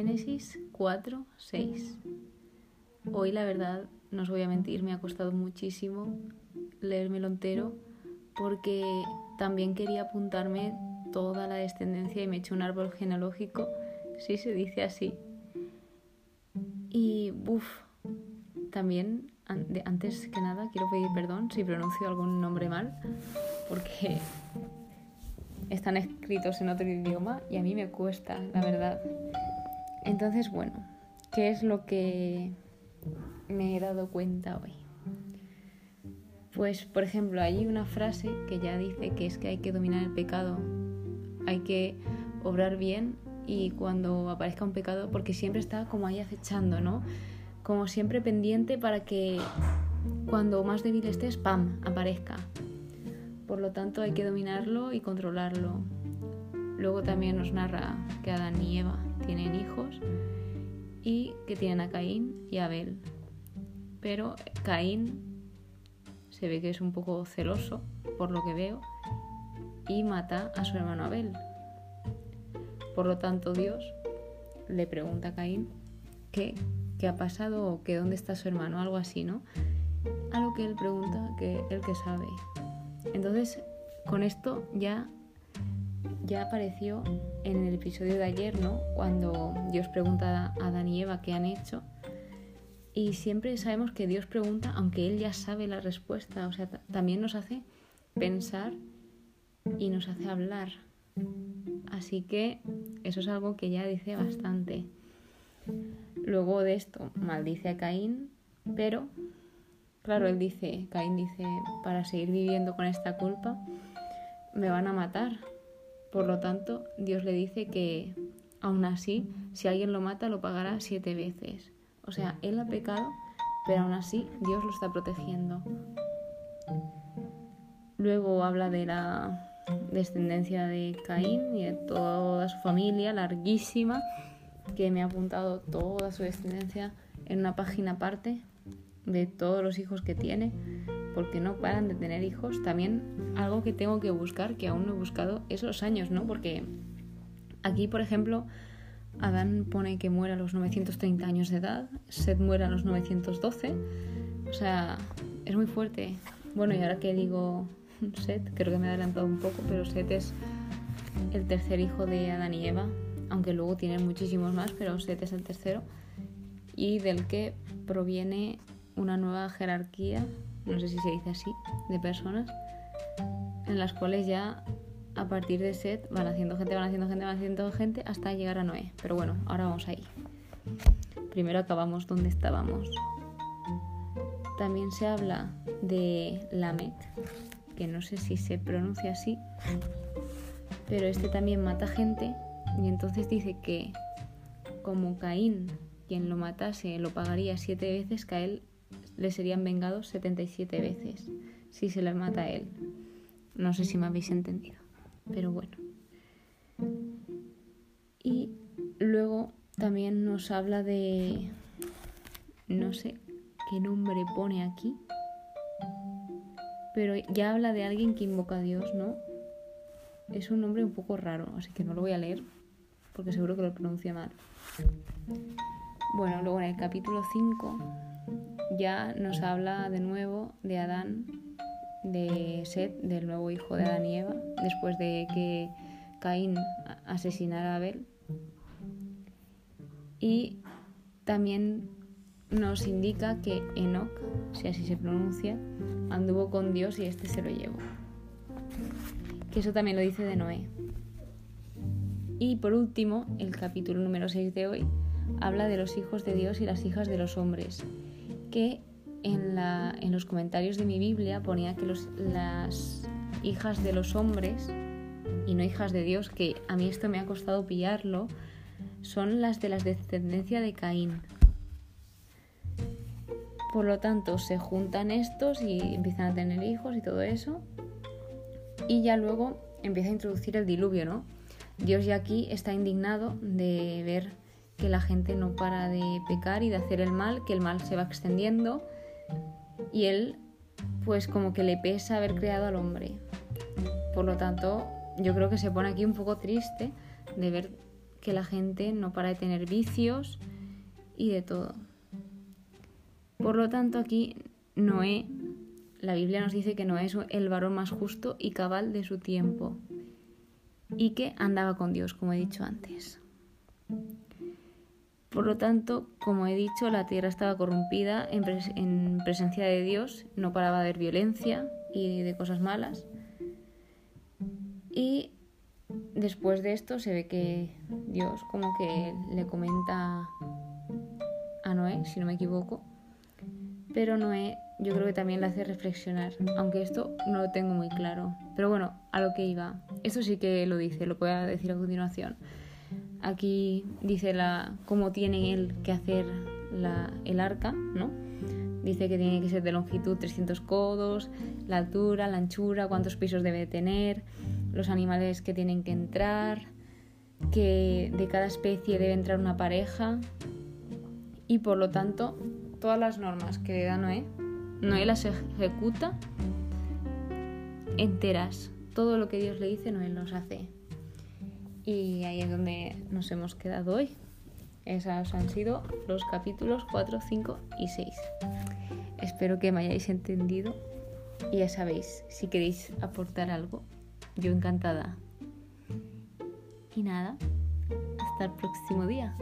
Génesis 4, 6. Hoy la verdad, no os voy a mentir, me ha costado muchísimo leérmelo entero porque también quería apuntarme toda la descendencia y me he hecho un árbol genealógico, si se dice así. Y, uff, también, antes que nada, quiero pedir perdón si pronuncio algún nombre mal, porque están escritos en otro idioma y a mí me cuesta, la verdad. Entonces, bueno, ¿qué es lo que me he dado cuenta hoy? Pues, por ejemplo, hay una frase que ya dice que es que hay que dominar el pecado, hay que obrar bien y cuando aparezca un pecado, porque siempre está como ahí acechando, ¿no? Como siempre pendiente para que cuando más débil estés, ¡pam!, aparezca. Por lo tanto, hay que dominarlo y controlarlo. Luego también nos narra que Adán y Eva tienen hijos y que tienen a Caín y a Abel. Pero Caín se ve que es un poco celoso, por lo que veo, y mata a su hermano Abel. Por lo tanto, Dios le pregunta a Caín qué, qué ha pasado o que dónde está su hermano, algo así, ¿no? A lo que él pregunta que él que sabe. Entonces, con esto ya ya apareció en el episodio de ayer, ¿no? Cuando Dios pregunta a Adán y Eva qué han hecho y siempre sabemos que Dios pregunta, aunque Él ya sabe la respuesta, o sea, también nos hace pensar y nos hace hablar. Así que eso es algo que ya dice bastante. Luego de esto, maldice a Caín, pero, claro, él dice, Caín dice, para seguir viviendo con esta culpa, me van a matar. Por lo tanto, Dios le dice que, aún así, si alguien lo mata, lo pagará siete veces. O sea, él ha pecado, pero aún así Dios lo está protegiendo. Luego habla de la descendencia de Caín y de toda su familia larguísima, que me ha apuntado toda su descendencia en una página aparte de todos los hijos que tiene, porque no paran de tener hijos. También algo que tengo que buscar, que aún no he buscado, es los años, ¿no? Porque aquí, por ejemplo, Adán pone que muere a los 930 años de edad, Seth muere a los 912. O sea, es muy fuerte. Bueno, y ahora que digo Seth, creo que me he adelantado un poco, pero Seth es el tercer hijo de Adán y Eva, aunque luego tienen muchísimos más, pero Seth es el tercero, y del que proviene una nueva jerarquía, no sé si se dice así, de personas, en las cuales ya a partir de Set van haciendo gente, van haciendo gente, van haciendo gente hasta llegar a Noé. Pero bueno, ahora vamos ahí. Primero acabamos donde estábamos. También se habla de Lamech, que no sé si se pronuncia así, pero este también mata gente y entonces dice que como Caín, quien lo matase, lo pagaría siete veces, él le serían vengados 77 veces si se le mata a él. No sé si me habéis entendido pero bueno. Y luego también nos habla de, no sé qué nombre pone aquí, pero ya habla de alguien que invoca a Dios, ¿no? Es un nombre un poco raro, así que no lo voy a leer porque seguro que lo pronuncia mal. Bueno, luego en el capítulo 5 ya nos habla de nuevo de Adán de Seth, del nuevo hijo de Adán y Eva, después de que Caín asesinara a Abel. Y también nos indica que Enoch, si así se pronuncia, anduvo con Dios y este se lo llevó. Que eso también lo dice de Noé. Y por último, el capítulo número 6 de hoy habla de los hijos de Dios y las hijas de los hombres, que en, los comentarios de mi Biblia ponía que las hijas de los hombres y no hijas de Dios, que a mí esto me ha costado pillarlo, son las de la descendencia de Caín. Por lo tanto, se juntan estos y empiezan a tener hijos y todo eso. Y ya luego empieza a introducir el diluvio, ¿no? Dios ya aquí está indignado de ver que la gente no para de pecar y de hacer el mal, que el mal se va extendiendo y él pues como que le pesa haber creado al hombre. Por lo tanto, yo creo que se pone aquí un poco triste de ver que la gente no para de tener vicios y de todo. Por lo tanto, aquí Noé, la Biblia nos dice que Noé es el varón más justo y cabal de su tiempo y que andaba con Dios, como he dicho antes. Por lo tanto, como he dicho, la tierra estaba corrompida en, presencia de Dios, no paraba de haber violencia y de cosas malas. Y después de esto se ve que Dios como que le comenta a Noé, si no me equivoco, pero Noé yo creo que también le hace reflexionar, aunque esto no lo tengo muy claro. Pero bueno, a lo que iba, esto sí que lo dice, lo voy a decir a continuación. Aquí dice la, cómo tiene él que hacer la, el arca, ¿no? Dice que tiene que ser de longitud 300 codos, la altura, la anchura, cuántos pisos debe tener, los animales que tienen que entrar, que de cada especie debe entrar una pareja y por lo tanto todas las normas que le da Noé, Noé las ejecuta enteras. Todo lo que Dios le dice, Noé los hace. Y ahí es donde nos hemos quedado hoy. Esos han sido los capítulos 4, 5 y 6. Espero que me hayáis entendido y ya sabéis, si queréis aportar algo, yo encantada. Y nada, hasta el próximo día.